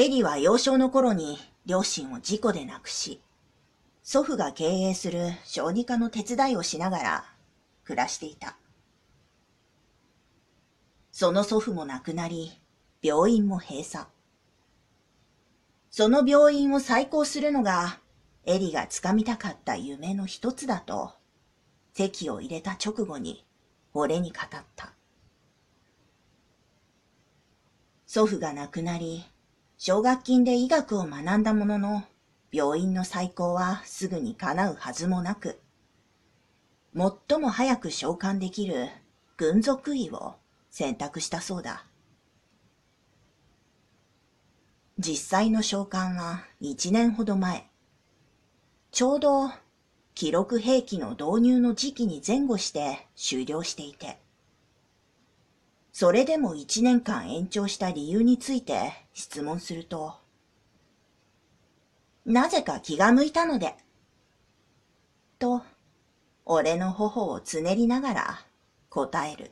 エリは幼少の頃に両親を事故で亡くし、祖父が経営する小児科の手伝いをしながら暮らしていた。その祖父も亡くなり、病院も閉鎖。その病院を再興するのが、エリが掴みたかった夢の一つだと、席を入れた直後に、俺に語った。祖父が亡くなり、奨学金で医学を学んだものの、病院の再興はすぐに叶うはずもなく、最も早く召喚できる軍属医を選択したそうだ。実際の召喚は一年ほど前。ちょうど記録兵器の導入の時期に前後して終了していて、それでも1年間延長した理由について質問すると、なぜか気が向いたので、と、俺の頬をつねりながら答える。